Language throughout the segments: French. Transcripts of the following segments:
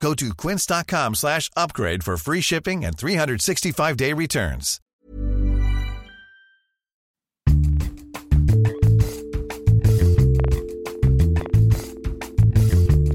Go to quince.com slash upgrade for free shipping and 365-day returns.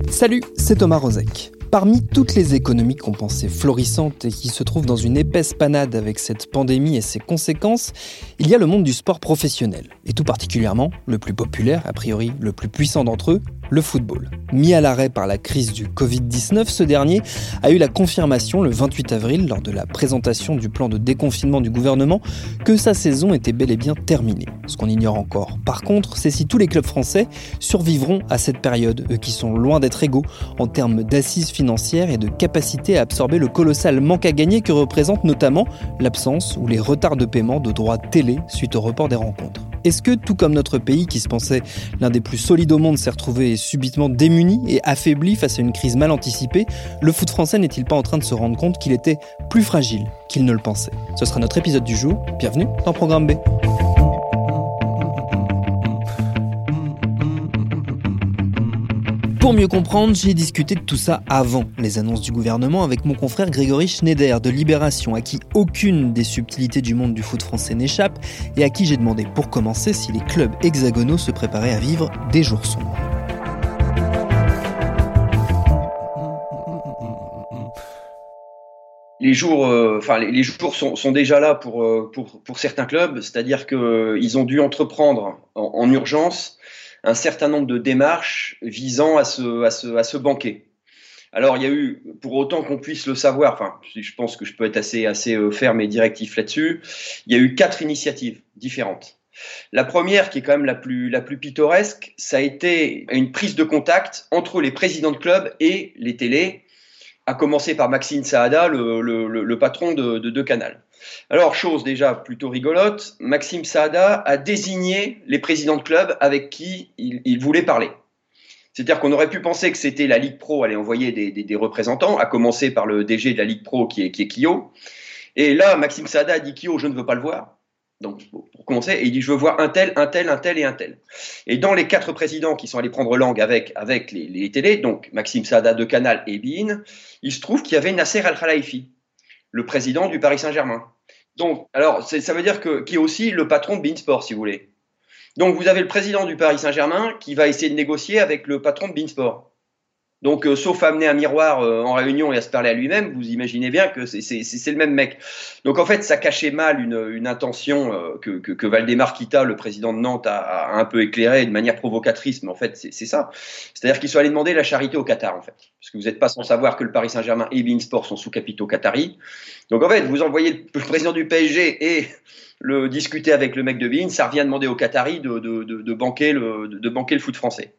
Salut, c'est Thomas Rozek. Parmi toutes les économies qu'on pensait florissantes et qui se trouvent dans une épaisse panade avec cette pandémie et ses conséquences, il y a le monde du sport professionnel, et tout particulièrement le plus populaire, a priori le plus puissant d'entre eux, le football. Mis à l'arrêt par la crise du Covid-19, ce dernier a eu la confirmation le 28 avril, lors de la présentation du plan de déconfinement du gouvernement, que sa saison était bel et bien terminée. Ce qu'on ignore encore, par contre, c'est si tous les clubs français survivront à cette période, eux qui sont loin d'être égaux en termes d'assises financières et de capacité à absorber le colossal manque à gagner que représente notamment l'absence ou les retards de paiement de droits télé suite au report des rencontres. Est-ce que, tout comme notre pays qui se pensait l'un des plus solides au monde s'est retrouvé subitement démuni et affaibli face à une crise mal anticipée, le foot français n'est-il pas en train de se rendre compte qu'il était plus fragile qu'il ne le pensait? Ce sera notre épisode du jour. Bienvenue dans Programme B. Pour mieux comprendre, j'ai discuté de tout ça avant les annonces du gouvernement avec mon confrère Grégory Schneider de Libération, à qui aucune des subtilités du monde du foot français n'échappe et à qui j'ai demandé pour commencer si les clubs hexagonaux se préparaient à vivre des jours sombres. les jours, euh, sont, déjà là pour, euh, pour, pour certains clubs, c'est-à-dire qu'ils ont dû entreprendre en urgence un certain nombre de démarches visant à se, à se, à se banquer. Alors, il y a eu, pour autant qu'on puisse le savoir, enfin, je pense que je peux être assez, assez euh, ferme et directif là-dessus, il y a eu quatre initiatives différentes. La première, qui est quand même la plus, la plus pittoresque, ça a été une prise de contact entre les présidents de clubs et les télés, à commencer par Maxime Saada, le, le, le patron de, de, de, Canal. Alors, chose déjà plutôt rigolote, Maxime Saada a désigné les présidents de clubs avec qui il, voulait parler. C'est-à-dire qu'on aurait pu penser que c'était la Ligue Pro allait envoyer des, des, représentants, à commencer par le DG de la Ligue Pro qui est, qui Kyo. Et là, Maxime Saada a dit Kyo, je ne veux pas le voir. Donc, pour commencer, et il dit je veux voir un tel, un tel, un tel et un tel. Et dans les quatre présidents qui sont allés prendre langue avec, avec les, les télés, donc Maxime Saada de Canal et Bein, il se trouve qu'il y avait Nasser Al-Khelaifi, le président du Paris Saint-Germain. Donc, alors, ça veut dire que qui est aussi le patron de Beansport, si vous voulez. Donc, vous avez le président du Paris Saint-Germain qui va essayer de négocier avec le patron de Beansport. Donc, euh, sauf amener un miroir euh, en réunion et à se parler à lui-même, vous imaginez bien que c'est le même mec. Donc, en fait, ça cachait mal une, une intention euh, que, que, que, Valdemar Kita, le président de Nantes, a, a, un peu éclairé de manière provocatrice, mais en fait, c'est ça. C'est-à-dire qu'ils sont allés demander la charité au Qatar, en fait. Parce que vous n'êtes pas sans savoir que le Paris Saint-Germain et Beansport sont sous capitaux qataris. Donc, en fait, vous envoyez le président du PSG et le discuter avec le mec de Bean, ça revient demander aux Qataris de, de, de, de banquer le, de banquer le foot français.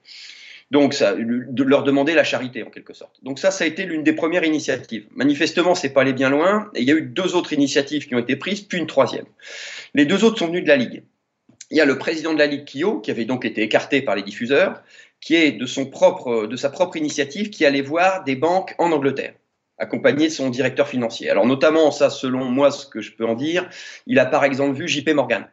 Donc, ça, leur demander la charité en quelque sorte. Donc ça, ça a été l'une des premières initiatives. Manifestement, c'est pas allé bien loin, et il y a eu deux autres initiatives qui ont été prises, puis une troisième. Les deux autres sont venues de la Ligue. Il y a le président de la Ligue Kyo, qui avait donc été écarté par les diffuseurs, qui est de son propre, de sa propre initiative, qui allait voir des banques en Angleterre accompagné de son directeur financier. Alors notamment, ça, selon moi, ce que je peux en dire, il a par exemple vu JP Morgan,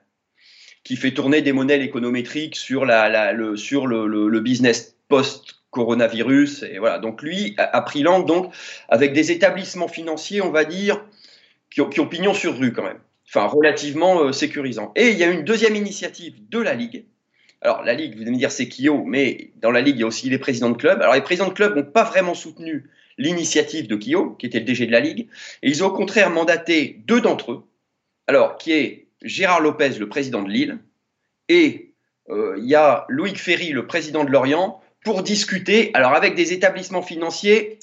qui fait tourner des modèles économétriques sur, le business post-coronavirus. Et voilà. Donc lui a, pris langue donc avec des établissements financiers, on va dire, qui ont, pignon sur rue quand même. Enfin, relativement euh, sécurisant. Et il y a une deuxième initiative de la Ligue. Alors, la Ligue, vous allez me dire, c'est Kyo, mais dans la Ligue, il y a aussi les présidents de clubs. Alors, les présidents de clubs n'ont pas vraiment soutenu l'initiative de Kyo, qui était le DG de la Ligue, et ils ont au contraire mandaté deux d'entre eux, alors qui est Gérard Lopez, le président de Lille, et euh, il y a Loïc Ferry, le président de Lorient, pour discuter, alors avec des établissements financiers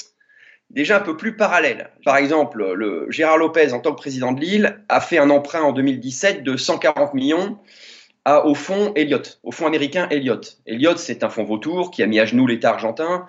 déjà un peu plus parallèles. Par exemple, le Gérard Lopez, en tant que président de Lille, a fait un emprunt en 2017 de 140 millions au fonds Elliott, au fonds américain Elliott. Elliott, c'est un fonds vautour qui a mis à genoux l'État argentin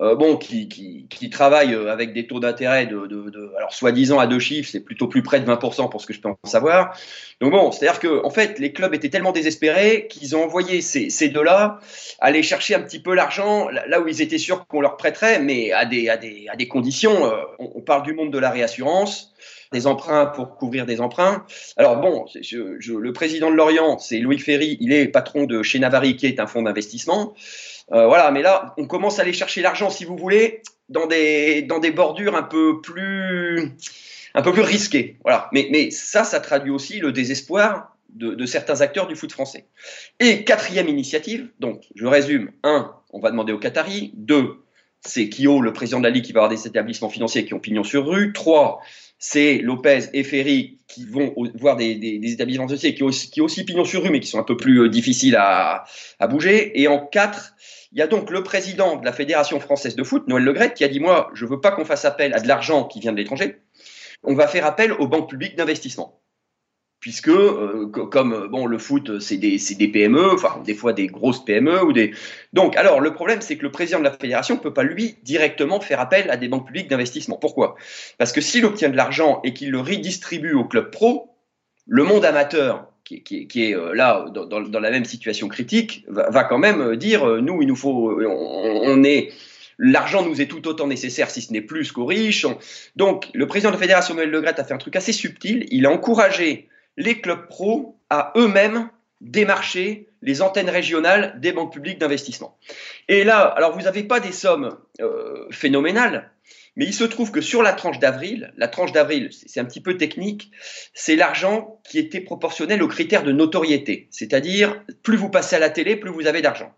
euh, bon, qui, qui, qui travaillent euh, avec des taux d'intérêt de, de, de, alors soi-disant à deux chiffres, c'est plutôt plus près de 20% pour ce que je peux en savoir. Donc bon, c'est-à-dire que en fait, les clubs étaient tellement désespérés qu'ils ont envoyé ces, ces deux-là aller chercher un petit peu l'argent là où ils étaient sûrs qu'on leur prêterait, mais à des, à des, à des conditions. Euh, on, on, parle du monde de la réassurance des emprunts pour couvrir des emprunts. Alors bon, le président de Lorient, c'est Louis Ferry, il est patron de chez Navari, qui est un fonds d'investissement. Euh, voilà, mais là, on commence à aller chercher l'argent, si vous voulez, dans des, dans des bordures un peu plus, un peu plus risquées. Voilà. Mais, mais ça, ça traduit aussi le désespoir de, de, certains acteurs du foot français. Et quatrième initiative, donc je résume, un, on va demander aux Qataris, deux, c'est Kyo, le président de la Ligue, qui va avoir des établissements financiers qui ont pignon sur rue, trois, c'est Lopez et Ferry qui vont voir des, établissements financiers qui ont, aussi, pignon sur rue, mais qui sont un peu plus euh, difficiles à, bouger. Et en quatre, il y a donc le président de la Fédération française de foot, Noël Legrette, qui a dit Moi, je ne veux pas qu'on fasse appel à de l'argent qui vient de l'étranger. On va faire appel aux banques publiques d'investissement. Puisque, euh, comme bon, le foot, c'est des, des, PME, enfin, des fois des grosses PME. ou des. Donc, alors, le problème, c'est que le président de la fédération ne peut pas, lui, directement faire appel à des banques publiques d'investissement. Pourquoi? Parce que s'il obtient de l'argent et qu'il le redistribue au club pro, le monde amateur qui, qui, qui, est euh, là dans, dans, la même situation critique, va, quand même dire euh, nous, il nous faut, on, on est, l'argent nous est tout autant nécessaire, si ce n'est plus qu'aux riches. Donc, le président de la fédération Noël Le Gret a fait un truc assez subtil. Il a encouragé les clubs pro à eux-mêmes démarcher les antennes régionales des banques publiques d'investissement. Et là, alors vous n'avez pas des sommes euh, phénoménales, mais il se trouve que sur la tranche d'avril, la tranche d'avril, c'est un petit peu technique, c'est l'argent qui était proportionnel aux critères de notoriété. C'est-à-dire, plus vous passez à la télé, plus vous avez d'argent.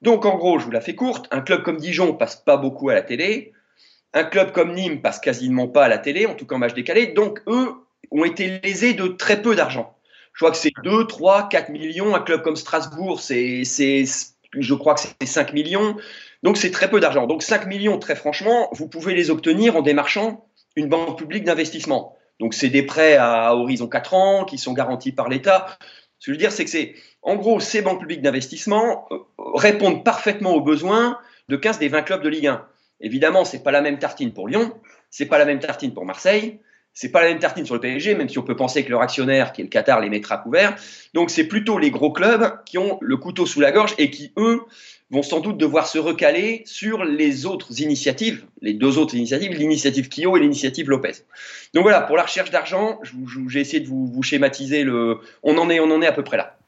Donc, en gros, je vous la fais courte, un club comme Dijon passe pas beaucoup à la télé, un club comme Nîmes passe quasiment pas à la télé, en tout cas en match décalé, donc eux ont été lésés de très peu d'argent. Je crois que c'est 2, 3, 4 millions. Un club comme Strasbourg, c'est, je crois que c'est 5 millions. Donc c'est très peu d'argent. Donc 5 millions, très franchement, vous pouvez les obtenir en démarchant une banque publique d'investissement. Donc c'est des prêts à horizon 4 ans qui sont garantis par l'État. Ce que je veux dire, c'est que c'est, en gros, ces banques publiques d'investissement euh, répondent parfaitement aux besoins de 15 des 20 clubs de Ligue 1. Évidemment, c'est pas la même tartine pour Lyon, c'est pas la même tartine pour Marseille, c'est pas la même tartine sur le PSG, même si on peut penser que leur actionnaire, qui est le Qatar, les mettra couverts. Donc c'est plutôt les gros clubs qui ont le couteau sous la gorge et qui, eux, vont sans doute devoir se recaler sur les autres initiatives, les deux autres initiatives, l'initiative Kyo et l'initiative Lopez. Donc voilà, pour la recherche d'argent, j'ai essayé de vous, vous, schématiser le. On en est, on en est à peu près là.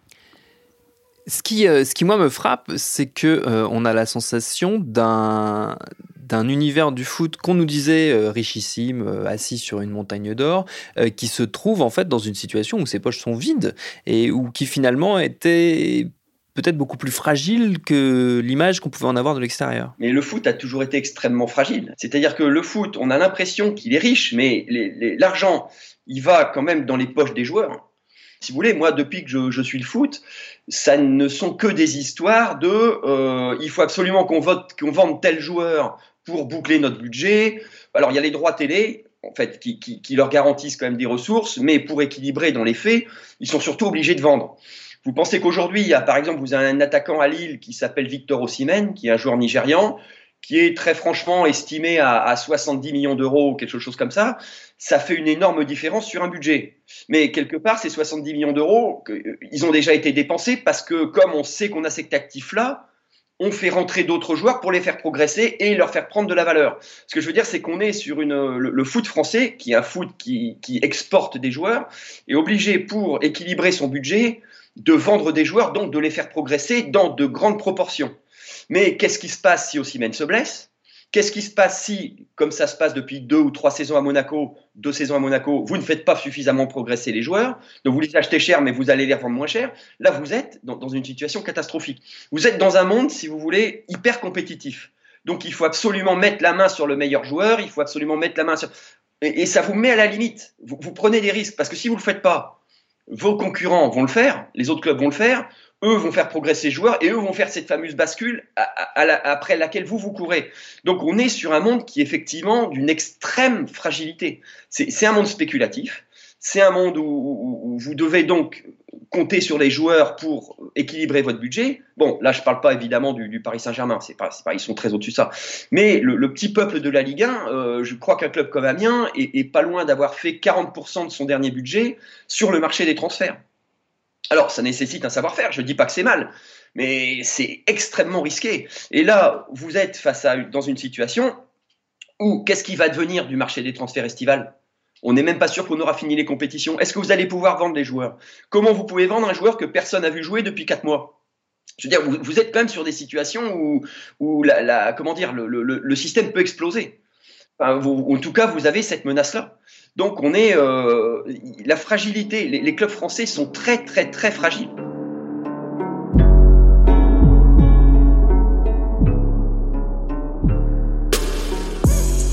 Ce qui, euh, ce qui moi me frappe, c'est que euh, on a la sensation d'un d'un univers du foot qu'on nous disait euh, richissime, euh, assis sur une montagne d'or, euh, qui se trouve en fait dans une situation où ses poches sont vides et où qui finalement était peut-être beaucoup plus fragile que l'image qu'on pouvait en avoir de l'extérieur. Mais le foot a toujours été extrêmement fragile. C'est-à-dire que le foot, on a l'impression qu'il est riche, mais l'argent, il va quand même dans les poches des joueurs. Si vous voulez, moi, depuis que je, suis le foot, ça ne sont que des histoires de euh, il faut absolument qu'on vote, qu'on vende tel joueur pour boucler notre budget. Alors, il y a les droits télé, en fait, qui, leur garantissent quand même des ressources, mais pour équilibrer dans les faits, ils sont surtout obligés de vendre. Vous pensez qu'aujourd'hui, il y a par exemple, vous avez un attaquant à Lille qui s'appelle Victor Osimhen, qui est un joueur nigérian, qui est très franchement estimé à, à 70 millions d'euros ou quelque chose comme ça. Ça fait une énorme différence sur un budget. Mais quelque part, ces 70 millions d'euros, ils ont déjà été dépensés parce que comme on sait qu'on a cet actif-là, on fait rentrer d'autres joueurs pour les faire progresser et leur faire prendre de la valeur. Ce que je veux dire, c'est qu'on est sur le, foot français, qui est un foot qui, qui exporte des joueurs, est obligé pour équilibrer son budget de vendre des joueurs, donc de les faire progresser dans de grandes proportions. Mais qu'est-ce qui se passe si Osimhen se blesse? Qu'est-ce qui se passe si, comme ça se passe depuis deux ou trois saisons à Monaco, deux saisons à Monaco, vous ne faites pas suffisamment progresser les joueurs, donc vous les achetez cher, mais vous allez les revendre moins cher Là, vous êtes dans, une situation catastrophique. Vous êtes dans un monde, si vous voulez, hyper compétitif. Donc il faut absolument mettre la main sur le meilleur joueur, il faut absolument mettre la main sur... Et, et ça vous met à la limite. Vous, vous prenez des risques, parce que si vous ne le faites pas, vos concurrents vont le faire, les autres clubs vont le faire, eux vont faire progresser les joueurs et eux vont faire cette fameuse bascule à, la, après laquelle vous vous courez. Donc on est sur un monde qui est effectivement d'une extrême fragilité. C'est un monde spéculatif. C'est un monde où, où, où, vous devez donc compter sur les joueurs pour équilibrer votre budget. Bon, là, je ne parle pas évidemment du, Paris Saint-Germain, c'est pas, ils sont très au-dessus de ça. Mais le, petit peuple de la Ligue 1, euh, je crois qu'un club comme Amiens est, est pas loin d'avoir fait 40% de son dernier budget sur le marché des transferts. Alors, ça nécessite un savoir-faire, je ne dis pas que c'est mal, mais c'est extrêmement risqué. Et là, vous êtes face à dans une situation où qu'est-ce qui va devenir du marché des transferts estivales? On n'est même pas sûr qu'on aura fini les compétitions. Est-ce que vous allez pouvoir vendre les joueurs? Comment vous pouvez vendre un joueur que personne n'a vu jouer depuis 4 mois? Je veux dire, vous, êtes quand même sur des situations où, comment dire, le, système peut exploser. En tout cas, vous avez cette menace-là. Donc, on est euh, la fragilité. les clubs français sont très, très, très fragiles.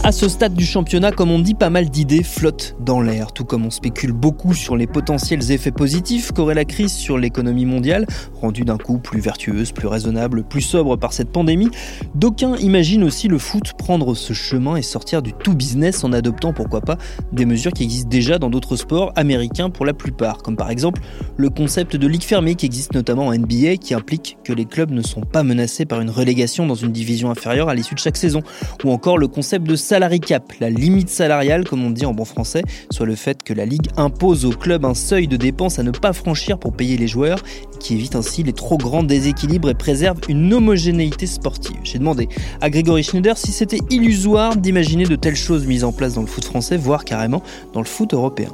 À ce stade du championnat, comme on dit, pas mal d'idées flottent dans l'air, tout comme on spécule beaucoup sur les potentiels effets positifs qu'aurait la crise sur l'économie mondiale, rendue d'un coup plus vertueuse, plus raisonnable, plus sobre par cette pandémie. D'aucuns imaginent aussi le foot prendre ce chemin et sortir du tout business en adoptant, pourquoi pas, des mesures qui existent déjà dans d'autres sports américains pour la plupart, comme par exemple le concept de ligue fermée qui existe notamment en NBA qui implique que les clubs ne sont pas menacés par une relégation dans une division inférieure à l'issue de chaque saison, ou encore le concept de la limite salariale comme on dit en bon français, soit le fait que la Ligue impose au club un seuil de dépenses à ne pas franchir pour payer les joueurs, qui évite ainsi les trop grands déséquilibres et préserve une homogénéité sportive. J'ai demandé à Grégory Schneider si c'était illusoire d'imaginer de telles choses mises en place dans le foot français, voire carrément dans le foot européen.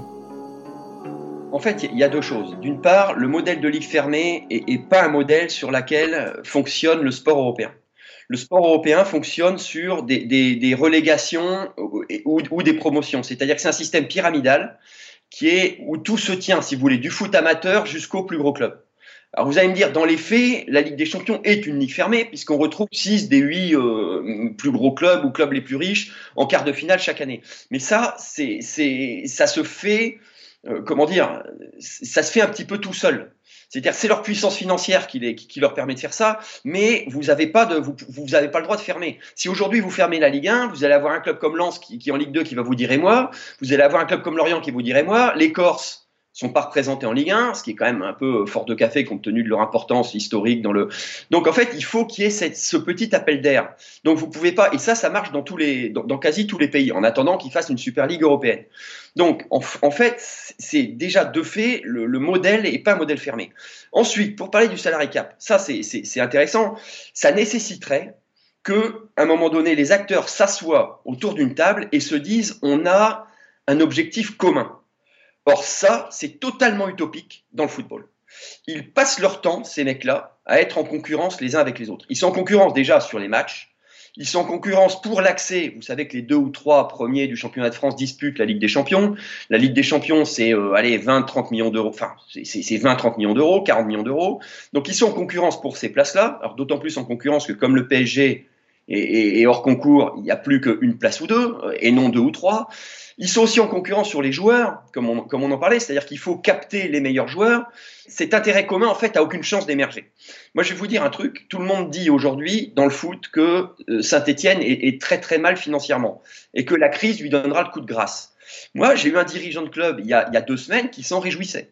En fait, il y a deux choses. D'une part, le modèle de ligue fermée n'est pas un modèle sur lequel fonctionne le sport européen le sport européen fonctionne sur des, relégations ou, des promotions. C'est-à-dire que c'est un système pyramidal qui est où tout se tient, si vous voulez, du foot amateur jusqu'au plus gros club. Alors vous allez me dire, dans les faits, la Ligue des Champions est une ligue fermée puisqu'on retrouve 6 des 8 euh, plus gros clubs ou clubs les plus riches en quart de finale chaque année. Mais ça, ça se fait, euh, comment dire, ça se fait un petit peu tout seul. C'est-à-dire, c'est leur puissance financière qui, les, qui, leur permet de faire ça, mais vous n'avez pas, de, vous, vous pas le droit de fermer. Si aujourd'hui vous fermez la Ligue 1, vous allez avoir un club comme Lens qui, qui est en Ligue 2 qui va vous dire et moi, vous allez avoir un club comme Lorient qui vous dirait moi, les Corses sont pas représentés en Ligue 1, ce qui est quand même un peu fort de café compte tenu de leur importance historique dans le. Donc en fait, il faut qu'il y ait ce petit appel d'air. Donc vous pouvez pas, et ça, ça marche dans tous les, dans, quasi tous les pays, en attendant qu'ils fassent une Super Ligue européenne. Donc en, fait, c'est déjà de fait le, le, modèle et pas un modèle fermé. Ensuite, pour parler du salarié cap, ça c'est intéressant. Ça nécessiterait que, à un moment donné, les acteurs s'assoient autour d'une table et se disent on a un objectif commun. Or, ça, c'est totalement utopique dans le football. Ils passent leur temps, ces mecs-là, à être en concurrence les uns avec les autres. Ils sont en concurrence déjà sur les matchs. Ils sont en concurrence pour l'accès. Vous savez que les deux ou trois premiers du championnat de France disputent la Ligue des Champions. La Ligue des Champions, c'est euh, allez 20-30 millions d'euros. Enfin, c'est 20-30 millions d'euros, 40 millions d'euros. Donc, ils sont en concurrence pour ces places-là. Alors, d'autant plus en concurrence que comme le PSG est, hors concours, il n'y a plus qu'une place ou deux, et non deux ou trois. Ils sont aussi en concurrence sur les joueurs, comme on, en parlait, c'est-à-dire qu'il faut capter les meilleurs joueurs. Cet intérêt commun, en fait, a aucune chance d'émerger. Moi, je vais vous dire un truc. Tout le monde dit aujourd'hui, dans le foot, que euh, Saint-Etienne est, très très mal financièrement et que la crise lui donnera le coup de grâce. Moi, j'ai eu un dirigeant de club il y a deux semaines qui s'en réjouissait.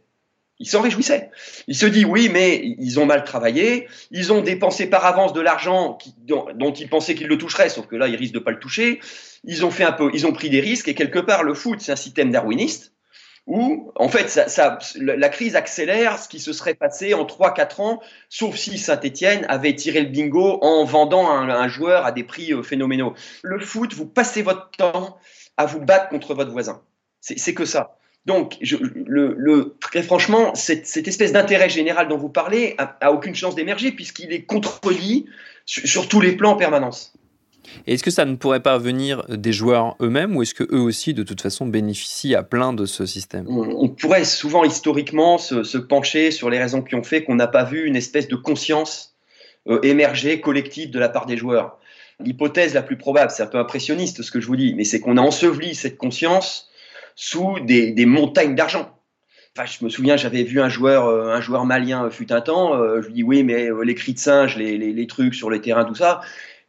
Il s'en réjouissait. Il se dit oui, mais ils ont mal travaillé, ils ont dépensé par avance de l'argent dont, ils pensaient qu'ils le toucheraient, sauf que là, ils risquent de pas le toucher ils ont fait un peu, ils ont pris des risques et quelque part le foot c'est un système darwiniste où en fait la crise accélère ce qui se serait passé en 3-4 ans, sauf si Saint-Etienne avait tiré le bingo en vendant un, joueur à des prix euh, phénoménaux. Le foot, vous passez votre temps à vous battre contre votre voisin. C'est que ça. Donc, je, le, le, très franchement, cette, cette espèce d'intérêt général dont vous parlez a, aucune chance d'émerger puisqu'il est contredit sur, sur tous les plans en permanence. Est-ce que ça ne pourrait pas venir des joueurs eux-mêmes ou est-ce que eux aussi, de toute façon, bénéficient à plein de ce système? On, pourrait souvent historiquement se, pencher sur les raisons qui ont fait qu'on n'a pas vu une espèce de conscience euh, émerger collective de la part des joueurs. L'hypothèse la plus probable, c'est un peu impressionniste ce que je vous dis, mais c'est qu'on a enseveli cette conscience sous des, montagnes d'argent. Enfin, je me souviens, j'avais vu un joueur, euh, un joueur malien fut un temps. Euh, je lui dis oui, mais les cris de singe, les, trucs sur les terrains, tout ça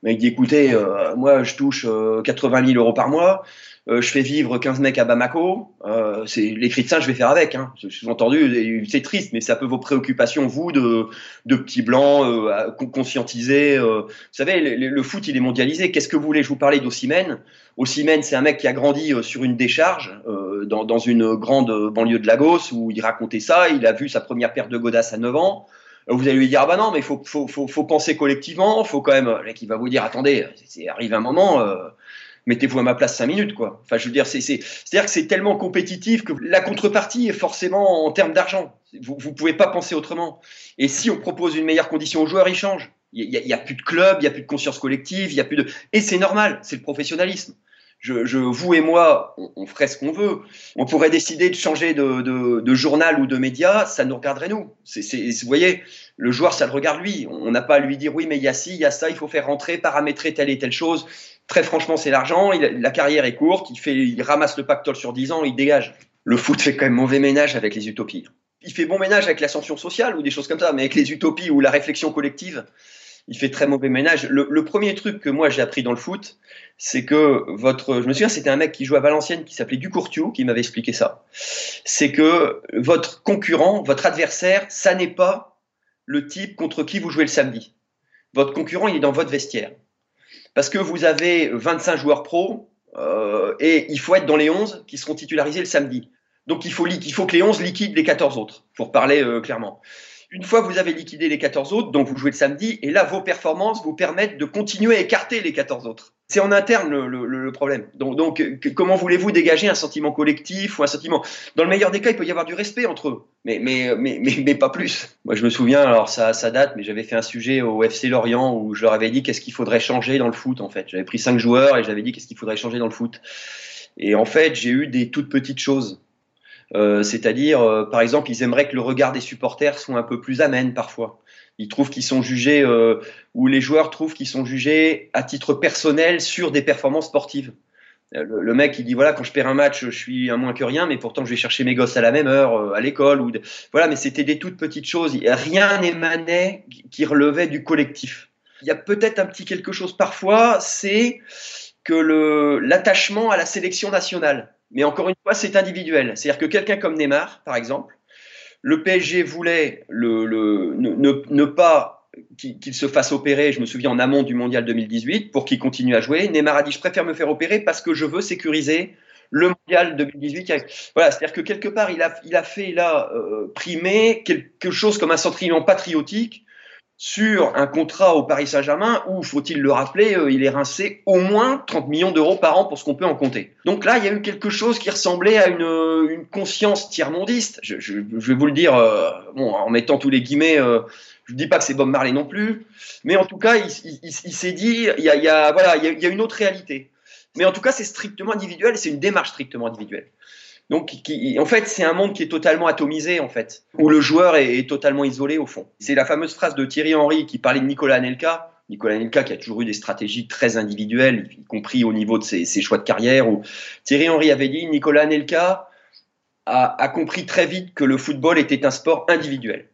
mais il dit écoutez, euh, moi je touche 80 euh, 000 euros par mois, euh, je fais vivre 15 mecs à Bamako, euh, c'est les singe, je vais faire avec. Hein. J'ai entendu, c'est triste, mais c'est un peu vos préoccupations, vous, de, de petits blancs, euh, conscientisés. Euh. Vous savez, le, foot, il est mondialisé. Qu'est-ce que vous voulez Je vous parlais d'Ossimène. Ossimène, c'est un mec qui a grandi sur une décharge dans, dans, une grande banlieue de Lagos où il racontait ça. Il a vu sa première paire de godasses à 9 ans. Vous allez lui dire, ah bah non, mais faut, faut, faut, faut, penser collectivement, faut quand même. Le mec, va vous dire, attendez, c'est arrive un moment, euh, mettez-vous à ma place cinq minutes, quoi. Enfin, je veux dire, c'est, c'est-à-dire que c'est tellement compétitif que la contrepartie est forcément en termes d'argent. Vous, vous pouvez pas penser autrement. Et si on propose une meilleure condition aux joueurs, ils changent. Il n'y a, a, plus de club, il n'y a plus de conscience collective, il y a plus de. Et c'est normal, c'est le professionnalisme. Je, je, vous et moi, on, on ferait ce qu'on veut. On pourrait décider de changer de, de, de, journal ou de média, ça nous regarderait nous. C'est, c'est, vous voyez, le joueur, ça le regarde lui. On n'a pas à lui dire oui, mais il y a ci, il y a ça, il faut faire rentrer, paramétrer telle et telle chose. Très franchement, c'est l'argent. la carrière est courte. Il, ramasse le pactole sur 10 ans, il dégage. Le foot fait quand même mauvais ménage avec les utopies. Il fait bon ménage avec l'ascension sociale ou des choses comme ça, mais avec les utopies ou la réflexion collective, il fait très mauvais ménage. Le, premier truc que moi j'ai appris dans le foot, c'est que votre, je me souviens, c'était un mec qui jouait à Valenciennes qui s'appelait Ducourtiou qui m'avait expliqué ça. C'est que votre concurrent, votre adversaire, ça n'est pas le type contre qui vous jouez le samedi. Votre concurrent, il est dans votre vestiaire parce que vous avez 25 joueurs pros euh, et il faut être dans les 11 qui seront titularisés le samedi. Donc il faut, faut que les 11 liquident les 14 autres, pour parler euh, clairement. Une fois que vous avez liquidé les 14 autres, donc vous jouez le samedi, et là, vos performances vous permettent de continuer à écarter les 14 autres. C'est en interne le, problème. Donc, comment voulez-vous dégager un sentiment collectif ou un sentiment? Dans le meilleur des cas, il peut y avoir du respect entre eux, mais, mais, mais, mais, mais pas plus. Moi, je me souviens, alors ça, ça date, mais j'avais fait un sujet au FC Lorient où je leur avais dit qu'est-ce qu'il faudrait changer dans le foot, en fait. J'avais pris cinq joueurs et j'avais dit qu'est-ce qu'il faudrait changer dans le foot. Et en fait, j'ai eu des toutes petites choses. Euh, c'est-à-dire, euh, par exemple, ils aimeraient que le regard des supporters soit un peu plus amène parfois. Ils trouvent qu'ils sont jugés, euh, ou les joueurs trouvent qu'ils sont jugés à titre personnel sur des performances sportives. Le, mec, il dit voilà, quand je perds un match, je suis un moins que rien, mais pourtant je vais chercher mes gosses à la même heure à l'école ou voilà. Mais c'était des toutes petites choses. Rien n'émanait qui relevait du collectif. Il y a peut-être un petit quelque chose parfois, c'est que l'attachement à la sélection nationale. Mais encore une fois, c'est individuel. C'est-à-dire que quelqu'un comme Neymar, par exemple, le PSG voulait ne, pas qu'il se fasse opérer, je me souviens en amont du mondial 2018, pour qu'il continue à jouer. Neymar a dit Je préfère me faire opérer parce que je veux sécuriser le mondial 2018. Voilà, c'est-à-dire que quelque part, il a, il a fait là euh, primer quelque chose comme un sentiment patriotique sur un contrat au Paris Saint-Germain où, faut-il le rappeler, euh, il est rincé au moins 30 millions d'euros par an pour ce qu'on peut en compter. Donc là, il y a eu quelque chose qui ressemblait à une, euh, conscience tiers-mondiste. Je, vais vous le dire euh, bon, en mettant tous les guillemets. je ne dis pas que c'est Bob Marley non plus, mais en tout cas, il, s'est dit, il y a, voilà, il y y a une autre réalité. Mais en tout cas, c'est strictement individuel, c'est une démarche strictement individuelle. Donc, en fait, c'est un monde qui est totalement atomisé, en fait, où le joueur est, totalement isolé, au fond. C'est la fameuse phrase de Thierry Henry qui parlait de Nicolas Anelka. Nicolas Anelka qui a toujours eu des stratégies très individuelles, y compris au niveau de ses, choix de carrière. Où Thierry Henry avait dit Nicolas Anelka a compris très vite que le football était un sport individuel.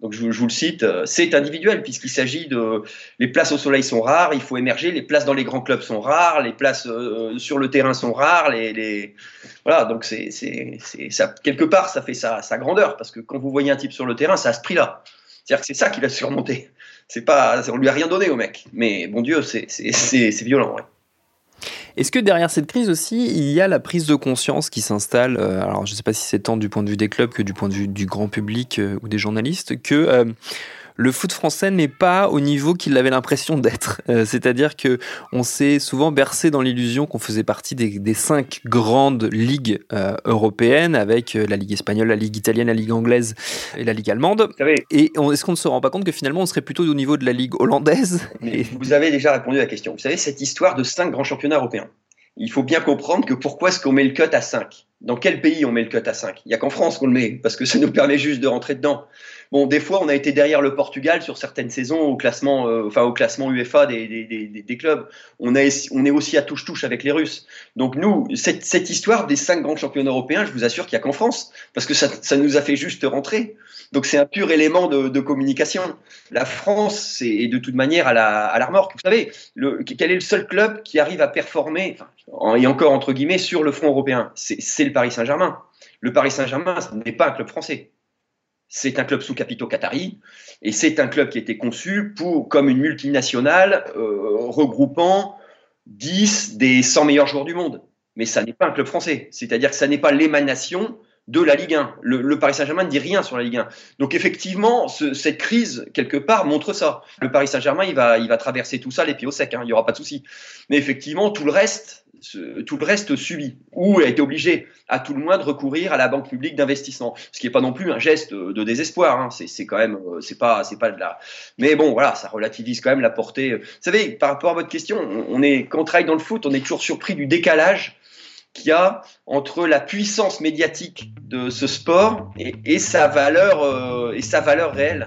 Donc je, je, vous le cite, euh, c'est individuel puisqu'il s'agit de les places au soleil sont rares, il faut émerger, les places dans les grands clubs sont rares, les places euh, sur le terrain sont rares, les, les... voilà donc c'est c'est ça quelque part ça fait sa, sa grandeur parce que quand vous voyez un type sur le terrain, ça a ce prix-là. C'est-à-dire que c'est ça qu'il a surmonté. C'est pas on lui a rien donné au mec, mais bon Dieu c'est c'est violent. Ouais. Est-ce que derrière cette crise aussi, il y a la prise de conscience qui s'installe euh, Alors, je ne sais pas si c'est tant du point de vue des clubs que du point de vue du grand public euh, ou des journalistes, que euh, le foot français n'est pas au niveau qu'il avait l'impression d'être. Euh, c'est-à-dire que on s'est souvent bercé dans l'illusion qu'on faisait partie des, des, cinq grandes ligues euh, européennes avec euh, la ligue espagnole, la ligue italienne, la ligue anglaise et la ligue allemande. Et est-ce qu'on ne se rend pas compte que finalement on serait plutôt au niveau de la ligue hollandaise et... Vous avez déjà répondu à la question. Vous savez cette histoire de cinq grands championnats européens. Il faut bien comprendre que pourquoi est-ce qu'on met le cut à 5 Dans quel pays on met le cut à 5 Il n'y a qu'en France qu'on le met, parce que ça nous permet juste de rentrer dedans. Bon, des fois, on a été derrière le Portugal sur certaines saisons au classement, enfin au classement UEFA des, clubs. On, est aussi à touche-touche avec les Russes. Donc nous, cette, histoire des cinq grands championnats européens, je vous assure qu'il n'y a qu'en France, parce que ça, nous a fait juste rentrer. Donc c'est un pur élément de, communication. La France est de toute manière à la, remorque. Vous savez, quel est le seul club qui arrive à performer, et encore entre guillemets, sur le front européen? C'est le Paris Saint-Germain. Le Paris Saint-Germain, ce n'est pas un club français. C'est un club sous capitaux qatari et c'est un club qui a été conçu pour, comme une multinationale euh, regroupant 10 des 100 meilleurs joueurs du monde. Mais ça n'est pas un club français. C'est-à-dire que ça n'est pas l'émanation de la Ligue 1. Le, Paris Saint-Germain ne dit rien sur la Ligue 1. Donc effectivement, cette crise, quelque part, montre ça. Le Paris Saint-Germain, il va, il va traverser tout ça les pieds au sec, hein, il n'y aura pas de souci. Mais effectivement, tout le reste, tout le reste subit ou a été obligé à tout le moins de recourir à la banque publique d'investissement ce qui n'est pas non plus un geste de désespoir hein. c'est quand même euh, c'est pas c'est pas de mais bon voilà ça relativise quand même la portée vous savez par rapport à votre question on est quand on travaille dans le foot on est toujours surpris du décalage qu'il y a entre la puissance médiatique de ce sport et, euh, et sa valeur réelle.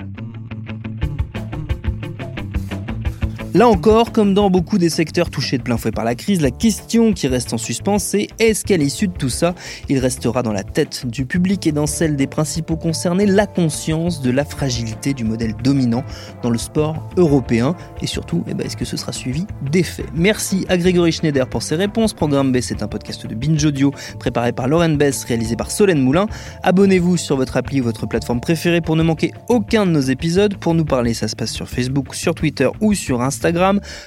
Là encore, comme dans beaucoup des secteurs touchés de plein fouet par la crise, la question qui reste en suspens, c'est est-ce qu'à l'issue de tout ça, il restera dans la tête du public et dans celle des principaux concernés la conscience de la fragilité du modèle dominant dans le sport européen Et surtout, eh ben, est-ce que ce sera suivi d'effets Merci à Grégory Schneider pour ses réponses. Programme B, c'est un podcast de Binge Audio préparé par Lauren Bess, réalisé par Solène Moulin. Abonnez-vous sur votre appli ou votre plateforme préférée pour ne manquer aucun de nos épisodes. Pour nous parler, ça se passe sur Facebook, sur Twitter ou sur Instagram.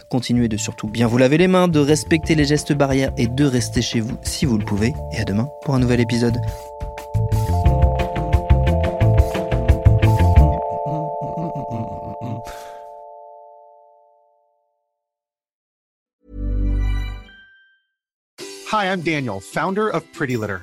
Continuez de surtout bien vous laver les mains, de respecter les gestes barrières et de rester chez vous si vous le pouvez. Et à demain pour un nouvel épisode. Hi, I'm Daniel, founder of Pretty Litter.